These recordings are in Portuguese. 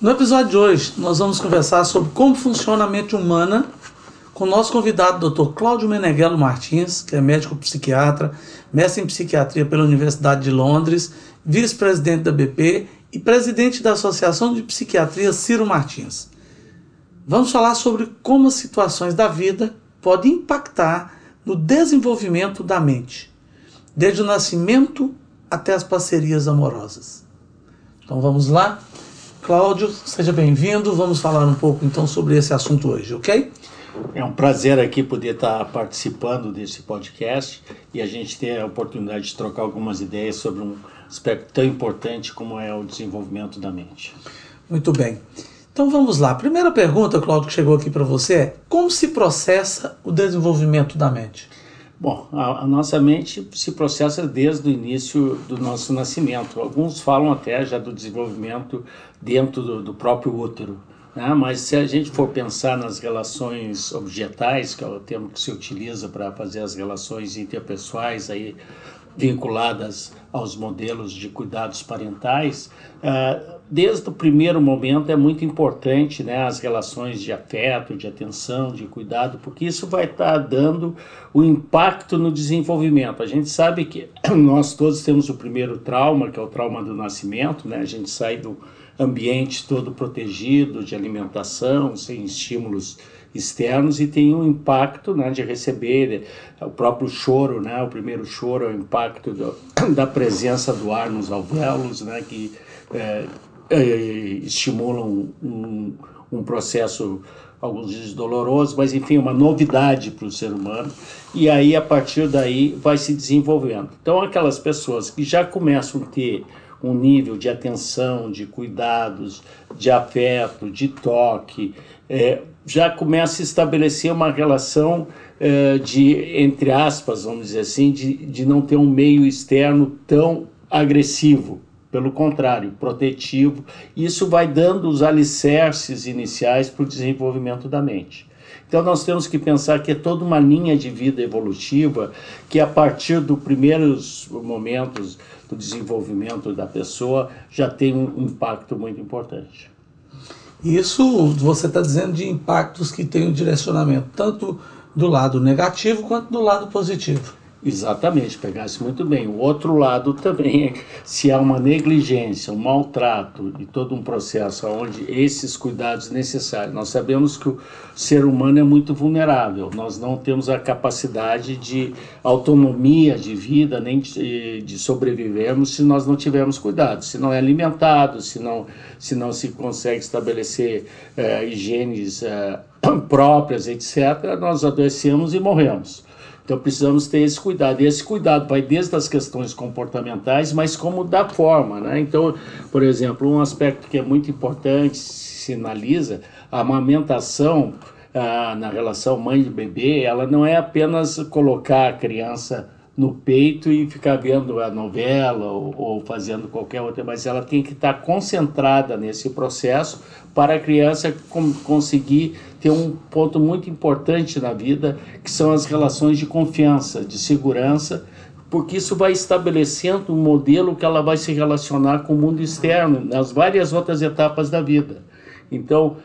No episódio de hoje, nós vamos conversar sobre como funciona a mente humana com o nosso convidado, Dr. Cláudio Meneghello Martins, que é médico psiquiatra, mestre em psiquiatria pela Universidade de Londres, vice-presidente da BP e presidente da Associação de Psiquiatria Ciro Martins. Vamos falar sobre como as situações da vida podem impactar no desenvolvimento da mente, desde o nascimento até as parcerias amorosas. Então vamos lá? Cláudio, seja bem-vindo. Vamos falar um pouco então sobre esse assunto hoje, ok? É um prazer aqui poder estar participando desse podcast e a gente ter a oportunidade de trocar algumas ideias sobre um aspecto tão importante como é o desenvolvimento da mente. Muito bem. Então vamos lá. Primeira pergunta, Cláudio, que chegou aqui para você é: como se processa o desenvolvimento da mente? Bom, a, a, nossa mente se processa desde o início do nosso nascimento. Alguns falam até já do desenvolvimento dentro do, do próprio útero. Né? Mas se a gente for pensar nas relações objetais, que é o termo que se utiliza para fazer as relações interpessoais aí vinculadas aos modelos de cuidados parentais, uh, desde o primeiro momento é muito importante né, as relações de afeto, de atenção, de cuidado, porque isso vai estar tá dando o impacto no desenvolvimento. A gente sabe que nós todos temos o primeiro trauma, que é o trauma do nascimento, né? a gente sai do ambiente todo protegido de alimentação, sem estímulos externos e tem um impacto né, de receber o próprio choro, né, o primeiro choro é o impacto do, da presença do ar nos alvéolos, né, que é, é, estimulam um, um processo alguns dias doloroso, mas enfim, uma novidade para o ser humano. E aí, a partir daí, vai se desenvolvendo. Então, aquelas pessoas que já começam a ter um nível de atenção, de cuidados, de afeto, de toque, é, já começa a estabelecer uma relação é, de, entre aspas, vamos dizer assim, de, de não ter um meio externo tão agressivo. Pelo contrário, protetivo. Isso vai dando os alicerces iniciais para o desenvolvimento da mente. Então nós temos que pensar que é toda uma linha de vida evolutiva que a partir dos primeiros momentos do desenvolvimento da pessoa já tem um impacto muito importante. Isso você está dizendo de impactos que têm um direcionamento tanto do lado negativo quanto do lado positivo. Exatamente, pegasse muito bem. O outro lado também é se há uma negligência, um maltrato e todo um processo onde esses cuidados necessários. Nós sabemos que o ser humano é muito vulnerável, nós não temos a capacidade de autonomia de vida nem de, de sobrevivermos se nós não tivermos cuidado, se não é alimentado, se não se, não se consegue estabelecer é, higienes é, próprias, etc., nós adoecemos e morremos. Então precisamos ter esse cuidado. E esse cuidado vai desde as questões comportamentais, mas como da forma, né? Então, por exemplo, um aspecto que é muito importante, sinaliza, a amamentação ah, na relação mãe e bebê, ela não é apenas colocar a criança no peito e ficar vendo a novela ou, ou, fazendo qualquer outra, mas ela tem que estar concentrada nesse processo para a criança conseguir ter um ponto muito importante na vida, que são as relações de confiança, de segurança, porque isso vai estabelecendo um modelo que ela vai se relacionar com o mundo externo nas várias outras etapas da vida. Então,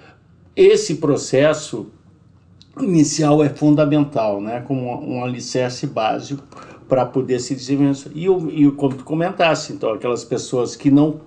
esse processo inicial é fundamental, né, como um alicerce básico para poder se desenvolver. E, e como tu comentasse, então, aquelas pessoas que não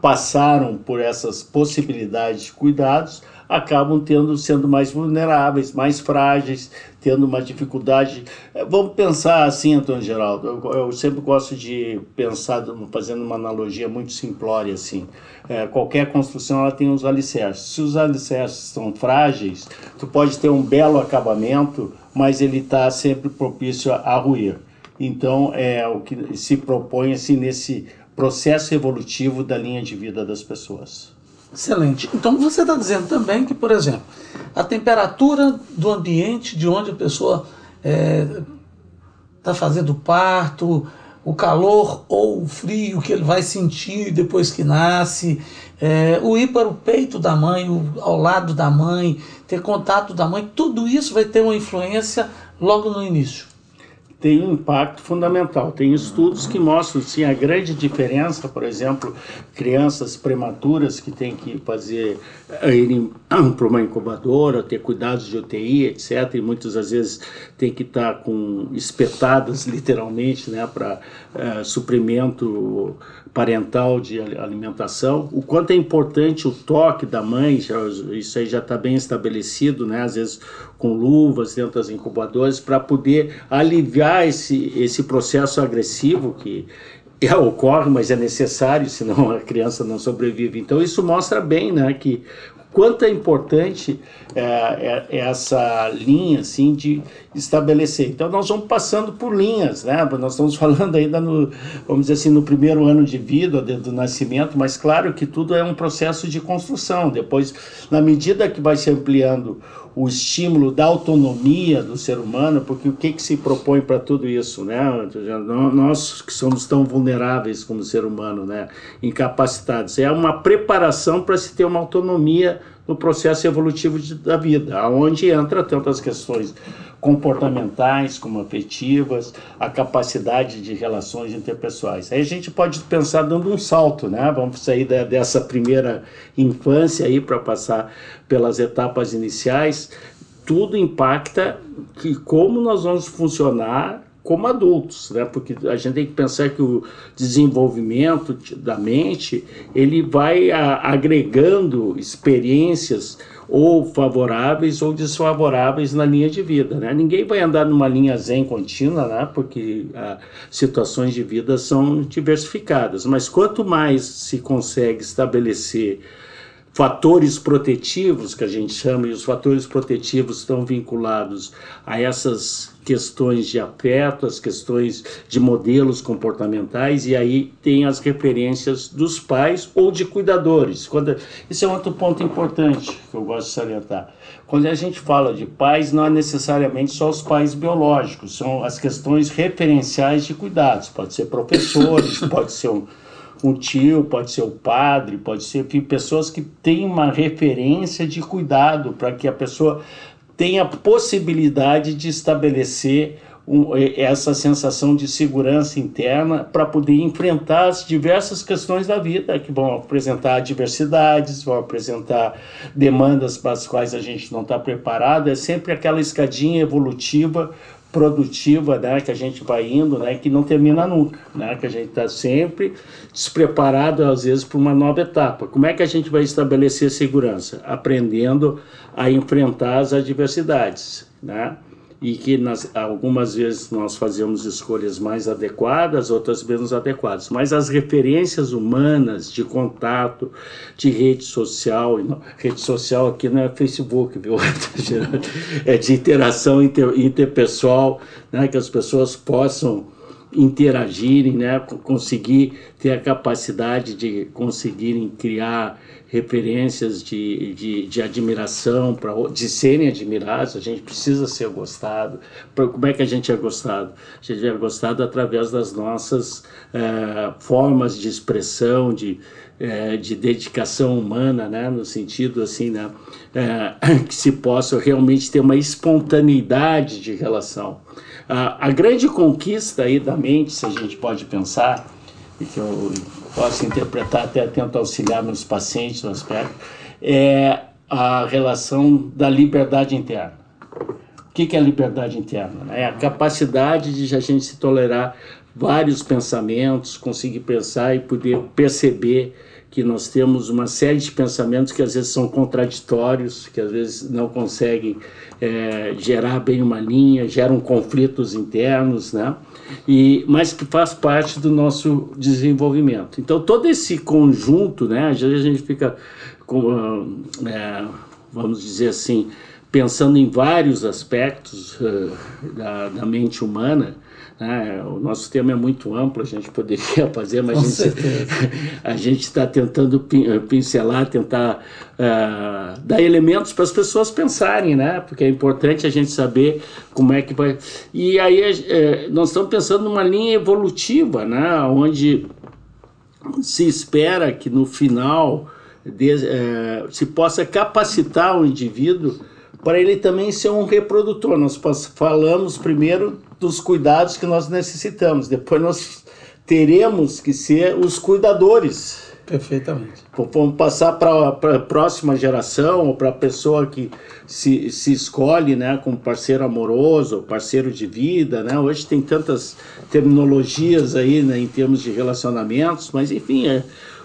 passaram por essas possibilidades de cuidados acabam tendo sendo mais vulneráveis, mais frágeis, tendo uma dificuldade. É, vamos pensar assim, Antônio Geraldo. Eu, eu sempre gosto de pensar, fazendo uma analogia muito simplória assim. É, qualquer construção ela tem os alicerces. Se os alicerces são frágeis, tu pode ter um belo acabamento, mas ele está sempre propício a, a ruir. Então, é o que se propõe assim, nesse processo evolutivo da linha de vida das pessoas. Excelente. Então você está dizendo também que, por exemplo, a temperatura do ambiente de onde a pessoa está é, tá fazendo parto, o calor ou o frio que ele vai sentir depois que nasce, é, o ir para o peito da mãe, o, ao lado da mãe, ter contato da mãe, tudo isso vai ter uma influência logo no início tem um impacto fundamental. Tem estudos que mostram sim a grande diferença, por exemplo, crianças prematuras que têm que fazer eh, irem para uma incubadora, ter cuidados de UTI, etc. E muitas das vezes tem que estar com espetadas literalmente, né, para é, suprimento parental de alimentação, o quanto é importante o toque da mãe, já, isso aí já está bem estabelecido, né? às vezes com luvas dentro das incubadoras, para poder aliviar esse, esse processo agressivo que é, ocorre, mas é necessário, senão a criança não sobrevive. Então isso mostra bem né, que quanto é importante é, é, essa linha assim de estabelecer. Então nós vamos passando por linhas, né? Nós estamos falando ainda no, vamos dizer assim, no primeiro ano de vida, do nascimento, mas claro que tudo é um processo de construção. Depois, na medida que vai se ampliando o estímulo da autonomia do ser humano, porque o que, que se propõe para tudo isso, né? Nós que somos tão vulneráveis como ser humano, né? Incapacitados, é uma preparação para se ter uma autonomia no processo evolutivo de, da vida, aonde entra tantas questões comportamentais como afetivas, a capacidade de relações interpessoais. Aí a gente pode pensar dando um salto, né? Vamos sair da, dessa primeira infância aí para passar pelas etapas iniciais. Tudo impacta que como nós vamos funcionar como adultos, né? Porque a gente tem que pensar que o desenvolvimento da mente ele vai a, agregando experiências ou favoráveis ou desfavoráveis na linha de vida, né? Ninguém vai andar numa linha zen contínua, né? Porque ah, situações de vida são diversificadas. Mas quanto mais se consegue estabelecer fatores protetivos que a gente chama, e os fatores protetivos estão vinculados a essas questões de afeto, as questões de modelos comportamentais, e aí tem as referências dos pais ou de cuidadores. Quando, é outro ponto importante que eu gosto de salientar. Quando a gente fala de pais, não é necessariamente só os pais biológicos, são as questões referenciais de cuidados. Pode ser professores, pode ser um um tio, pode ser o padre, pode ser pessoas que têm uma referência de cuidado para que a pessoa tenha possibilidade de estabelecer um, essa sensação de segurança interna para poder enfrentar as diversas questões da vida que vão apresentar adversidades, vão apresentar demandas para as quais a gente não está preparado. É sempre aquela escadinha evolutiva produtiva, né, que a gente vai indo, né, que não termina nunca, né, que a gente está sempre despreparado às vezes para uma nova etapa. Como é que a gente vai estabelecer segurança? Aprendendo a enfrentar as adversidades, né? E que nas, algumas vezes nós fazemos escolhas mais adequadas, outras menos adequadas. Mas as referências humanas de contato, de rede social, rede social aqui não é Facebook, viu? é de interação inter, interpessoal, né? que as pessoas possam interagirem, né? conseguir ter a capacidade de conseguirem criar referências de, de, de admiração, pra, de serem admirados, a gente precisa ser gostado. Pra, como é que a gente é gostado? A gente é gostado através das nossas é, formas de expressão, de, é, de dedicação humana, né? no sentido assim, né? É, que se possa realmente ter uma espontaneidade de relação. A, a grande conquista aí da mente, se a gente pode pensar, e que eu posso interpretar, até tento auxiliar meus pacientes no aspecto, é a relação da liberdade interna. O que é a liberdade interna? É a capacidade de a gente se tolerar vários pensamentos, conseguir pensar e poder perceber que nós temos uma série de pensamentos que às vezes são contraditórios, que às vezes não conseguem é, gerar bem uma linha, geram conflitos internos, né? E, mas que faz parte do nosso desenvolvimento. Então, todo esse conjunto, né? Às vezes a gente fica, com, é, vamos dizer assim, pensando em vários aspectos uh, da, da mente humana, Né? O nosso tema é muito amplo, a gente poderia fazer, mas a gente está tentando eh, pincelar, tentar uh, dar elementos para as pessoas pensarem, né? Porque é importante a gente saber como é que vai. E aí é, nós estamos pensando numa linha evolutiva, né? Onde se espera que no final de, é, se possa capacitar o indivíduo para ele também ser um reprodutor. Nós falamos primeiro dos cuidados que nós necessitamos, depois nós teremos que ser os cuidadores. Perfeitamente. Vamos passar para a próxima geração, ou para a pessoa que se, se escolhe né, como parceiro amoroso, parceiro de vida. Né? Hoje tem tantas terminologias aí né, em termos de relacionamentos, mas enfim, é,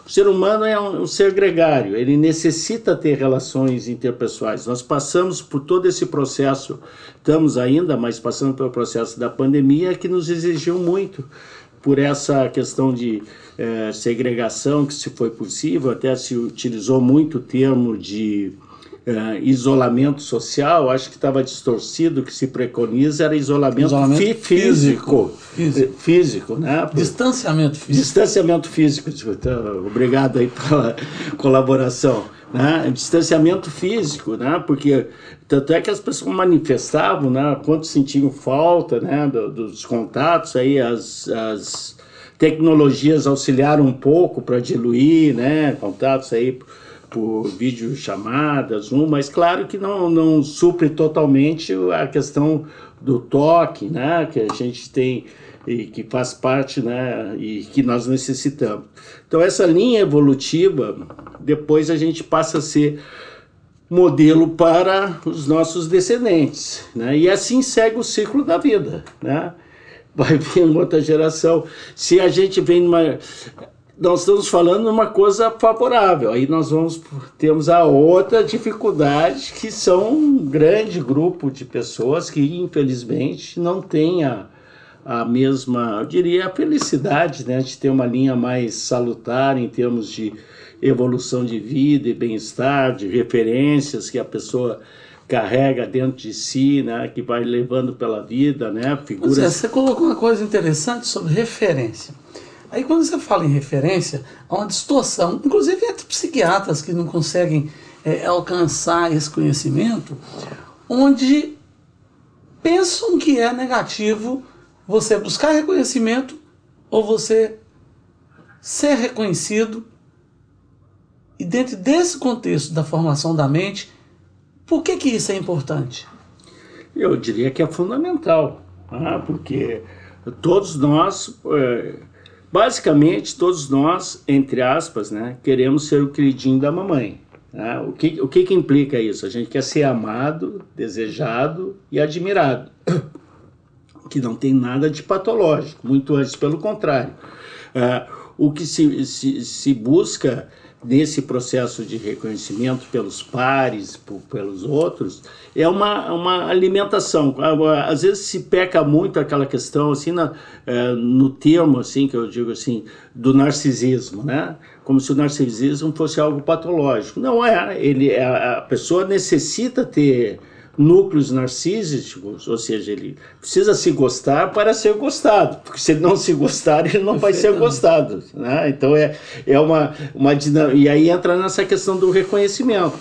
o ser humano é um, um, ser gregário, ele necessita ter relações interpessoais. Nós passamos por todo esse processo, estamos ainda, mas passando pelo processo da pandemia que nos exigiu muito por essa questão de é, segregação que se foi possível, até se utilizou muito o termo de é, isolamento social, acho que estava distorcido, o que se preconiza era isolamento, isolamento fí físico, físico, físico, né? Distanciamento físico. Distanciamento físico, então, obrigado aí pela colaboração. Né? Distanciamento físico, né? Porque tanto é que as pessoas manifestavam, né? Quanto sentiam falta, né? dos contatos aí, as, as tecnologias auxiliaram um pouco para diluir, né? Contatos aí por videochamada, Zoom, mas claro que não, não supre totalmente a questão do toque, né, que a gente tem e que faz parte, né, e que nós necessitamos. Então essa linha evolutiva, depois a gente passa a ser modelo para os nossos descendentes, né, e assim segue o ciclo da vida, né. Vai vir outra geração. Se a gente vem numa nós estamos falando de uma coisa favorável. Aí nós vamos temos a outra dificuldade que são um grande grupo de pessoas que infelizmente não têm a, a mesma, eu diria, a felicidade, né, de ter uma linha mais salutar em termos de evolução de vida e bem-estar, de referências que a pessoa carrega dentro de si, né, que vai levando pela vida, né, figuras. É, você colocou uma coisa interessante sobre referência. Aí quando você fala em referência, há uma distorção, inclusive entre psiquiatras que não conseguem é, alcançar esse conhecimento, onde pensam que é negativo você buscar reconhecimento ou você ser reconhecido. E dentro desse contexto da formação da mente, por que, que isso é importante? Eu diria que é fundamental, ah, porque todos nós. É Basicamente, todos nós, entre aspas, né, queremos ser o queridinho da mamãe. Né? O, que, o que, que implica isso? A gente quer ser amado, desejado e admirado. Que não tem nada de patológico, muito antes pelo contrário. Uh, o que se, se, se busca nesse processo de reconhecimento pelos pares, por, pelos outros, é uma, uma alimentação. Às vezes se peca muito aquela questão, assim, na, é, no termo, assim, que eu digo assim, do narcisismo, né? Como se o narcisismo fosse algo patológico. Não é, ele, a, a pessoa necessita ter núcleos narcísicos, ou seja, ele precisa se gostar para ser gostado, porque se ele não se gostar, ele não vai ser gostado. Né? Então é, é uma, uma dinâmica. E aí entra nessa questão do reconhecimento.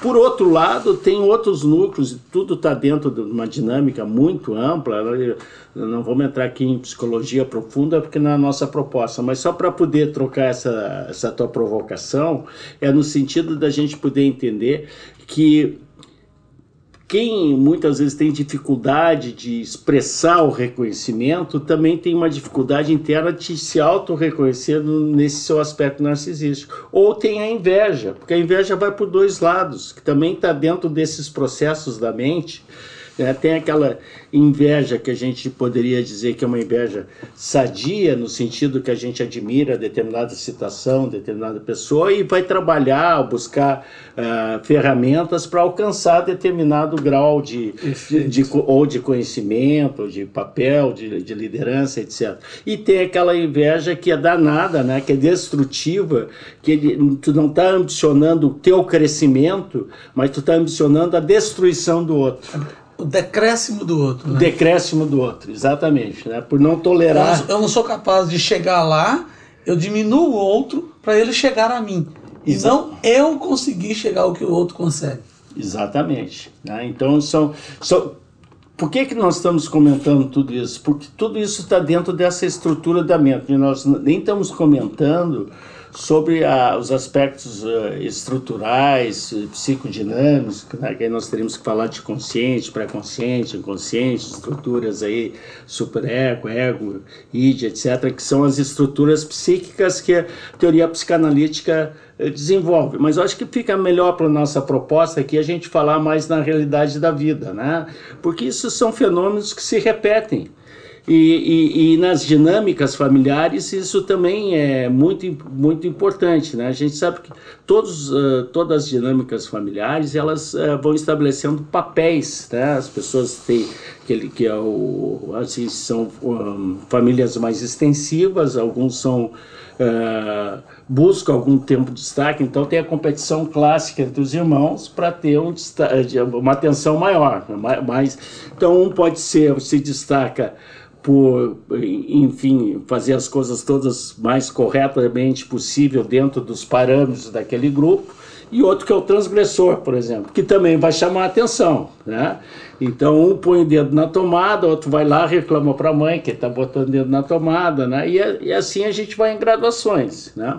Por outro lado, tem outros núcleos, tudo está dentro de uma dinâmica muito ampla. Não vamos entrar aqui em psicologia profunda, porque não é a nossa proposta, mas só para poder trocar essa, essa tua provocação, é no sentido da gente poder entender que quem muitas vezes tem dificuldade de expressar o reconhecimento também tem uma dificuldade interna de se auto-reconhecer nesse seu aspecto narcisístico. Ou tem a inveja, porque a inveja vai por dois lados, que também está dentro desses processos da mente é, tem aquela inveja que a gente poderia dizer que é uma inveja sadia, no sentido que a gente admira determinada situação, determinada pessoa e vai trabalhar, buscar uh, ferramentas para alcançar determinado grau de, de, de, ou de conhecimento, ou de papel, de, de liderança, etc. E tem aquela inveja que é danada, né, que é destrutiva, que ele, tu não está ambicionando o teu crescimento, mas tu está ambicionando a destruição do outro. O decréscimo do outro. Né? O decréscimo do outro, exatamente. Né? Por não tolerar. Eu, eu não sou capaz de chegar lá, eu diminuo o outro para ele chegar a mim. E não eu conseguir chegar ao que o outro consegue. Exatamente. Né? Então, são, são, por que, que nós estamos comentando tudo isso? Porque tudo isso está dentro dessa estrutura da mente. Nós nem estamos comentando sobre a, os aspectos uh, estruturais, psicodinâmicos, né, que nós teríamos que falar de consciente, pré-consciente, inconsciente, estruturas aí, superego, ego, id, etc., que são as estruturas psíquicas que a teoria psicanalítica uh, desenvolve. Mas eu acho que fica melhor para a nossa proposta aqui a gente falar mais na realidade da vida, né? Porque isso são fenômenos que se repetem. E, e, e, nas dinâmicas familiares isso também é muito, muito importante, né? A gente sabe que todos, uh, todas as dinâmicas familiares elas uh, vão estabelecendo papéis, né? As pessoas têm aquele que é o assim são um, famílias mais extensivas, alguns são uh, buscam algum tempo de destaque, então tem a competição clássica entre os irmãos para ter um, uma atenção maior, mas então um pode ser se destaca por, enfim, fazer as coisas todas mais corretamente possível dentro dos parâmetros daquele grupo, e outro que é o transgressor, por exemplo, que também vai chamar a atenção, né? Então um põe o dedo na tomada, outro vai lá reclama para a mãe que está botando o dedo na tomada, né? E, e assim a gente vai em graduações, né?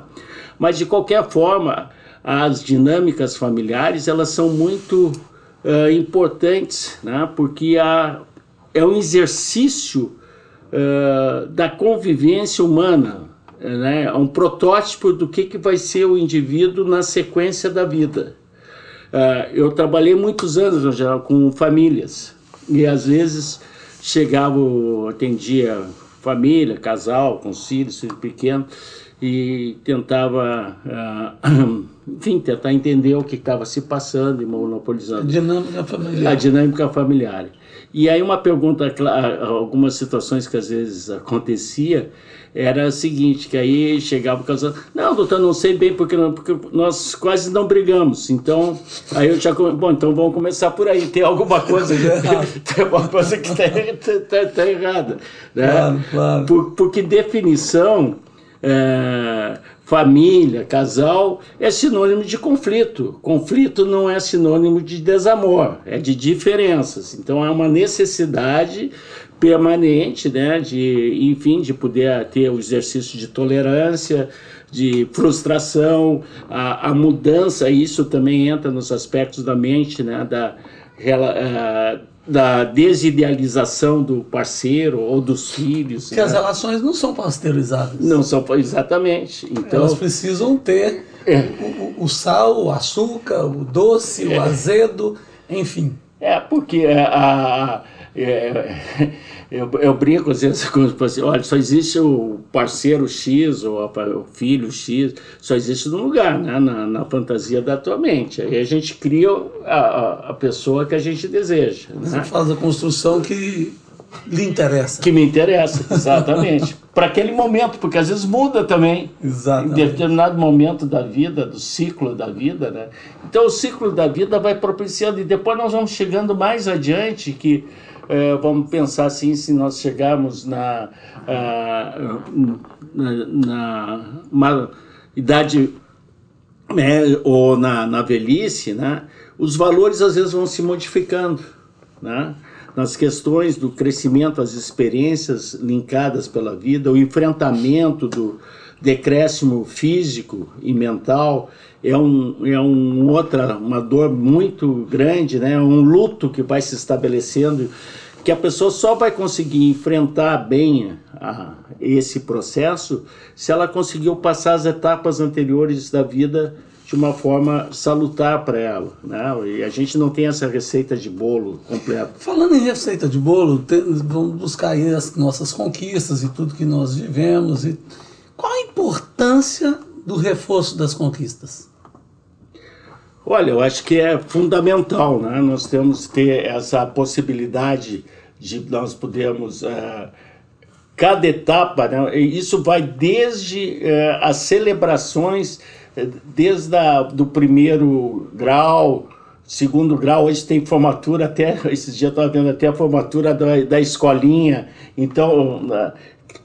Mas de qualquer forma, as dinâmicas familiares elas são muito uh, importantes, né? Porque a, é um exercício uh, da convivência humana, né? É um protótipo do que, que vai ser o indivíduo na sequência da vida. Uh, eu trabalhei muitos anos no geral com famílias e às vezes chegava, atendia família, casal, com filhos, filho pequeno e tentava, uh, enfim, tentar entender o que estava se passando e monopolizando. A dinâmica familiar. A dinâmica familiar. E aí uma pergunta, algumas situações que às vezes acontecia, era a seguinte, que aí chegava o casal, não, doutor, não sei bem porque, não, porque nós quase não brigamos. Então, aí eu já, bom, então vamos começar por aí, tem alguma coisa, tem alguma coisa que está tá, tá errada. Né? Claro, claro. Por, porque definição... É, família, casal, é sinônimo de conflito. Conflito não é sinônimo de desamor, é de diferenças. Então é uma necessidade permanente, né, de, enfim, de poder ter o exercício de tolerância, de frustração, a, a mudança, isso também entra nos aspectos da mente, né, da, uh, da desidealização do parceiro ou dos filhos. Que né? as relações não são pasteurizadas. Não são, exatamente. Então, Elas precisam ter é. o, o, sal, o açúcar, o doce, o é. azedo, enfim. É, porque a, a é, eu, eu brinco às vezes com os pacientes, olha, só existe o parceiro X ou o filho X, só existe no lugar, né? na, na fantasia da tua mente. Aí a gente cria a, a pessoa que a gente deseja. Você né? faz a construção que lhe interessa. Que me interessa, exatamente. Para aquele momento, porque às vezes muda também. Exatamente. Em determinado momento da vida, do ciclo da vida, né? Então o ciclo da vida vai propiciando, e depois nós vamos chegando mais adiante que é, vamos pensar assim, se nós chegarmos na, na, na idade né, ou na, na velhice, né, os valores às vezes vão se modificando. Né? nas questões do crescimento, as experiências linkadas pela vida, o enfrentamento do decréscimo físico e mental é, um, é um outra, uma dor muito grande, né? um luto que vai se estabelecendo que a pessoa só vai conseguir enfrentar bem a, esse processo se ela conseguiu passar as etapas anteriores da vida de uma forma salutar para ela, né? E a gente não tem essa receita de bolo completa. Falando em receita de bolo, tem, vamos buscar aí as nossas conquistas e tudo que nós vivemos e qual a importância do reforço das conquistas? Olha, eu acho que é fundamental, né? Nós temos que ter essa possibilidade de nós podermos uh, cada etapa, né? isso vai desde uh, as celebrações, eh, desde a, do primeiro grau, segundo grau, hoje tem formatura até, esses dias eu estava vendo até a formatura da, da escolinha. Então,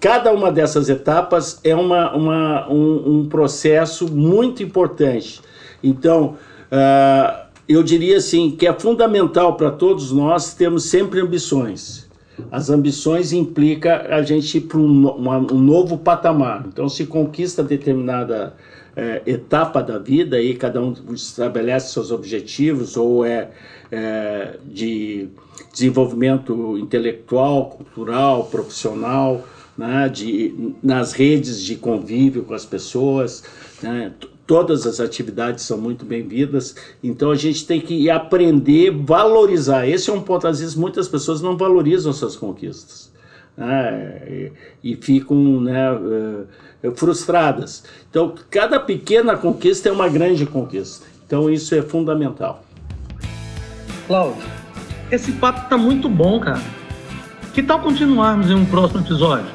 cada uma dessas etapas é uma, uma um, um, processo muito importante. Então, uh, eu diria assim que é fundamental para todos nós termos sempre ambições. As ambições implica a gente ir para um, um, novo patamar. Então, se conquista determinada é, etapa da vida, aí cada um estabelece seus objetivos, ou é, é de desenvolvimento intelectual, cultural, profissional, né, de, nas redes de convívio com as pessoas. Né, todas as atividades são muito bem-vindas, então a gente tem que aprender, valorizar. Esse é um ponto, às vezes muitas pessoas não valorizam suas conquistas. Né, e, e, ficam né, uh, frustradas. Então, cada pequena conquista é uma grande conquista. Então, isso é fundamental. Cláudio, esse papo está muito bom, cara. Que tal continuarmos em um próximo episódio?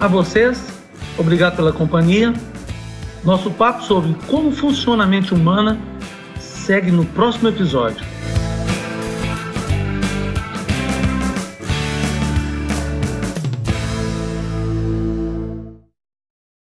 A vocês, obrigado pela companhia. Nosso papo sobre como funciona a mente humana segue no próximo episódio.